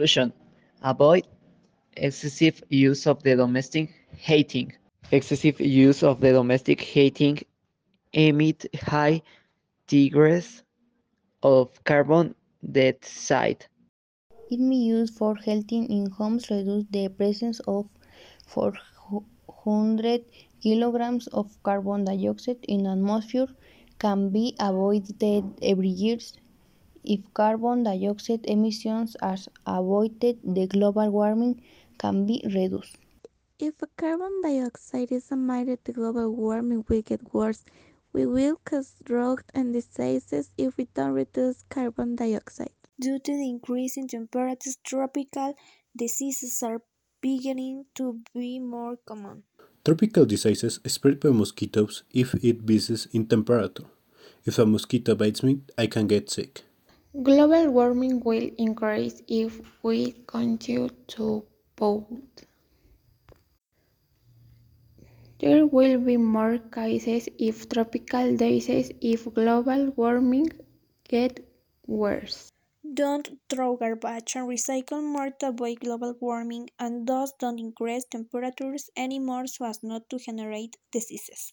Conclusion Avoid excessive use of the domestic heating. Excessive use of the domestic heating emit high degrees of carbon dioxide. It may use for heating in homes reduce the presence of 400 kilograms of carbon dioxide in atmosphere can be avoided every year. If carbon dioxide emissions are avoided, the global warming can be reduced. If carbon dioxide is emitted, the global warming will get worse. We will cause drought and diseases if we don't reduce carbon dioxide. Due to the increase in temperatures, tropical diseases are beginning to be more common. Tropical diseases spread by mosquitoes if it rises in temperature. If a mosquito bites me, I can get sick. Global warming will increase if we continue to pollute. There will be more cases of tropical diseases if global warming gets worse. Don't throw garbage and recycle more to avoid global warming and thus don't increase temperatures anymore so as not to generate diseases.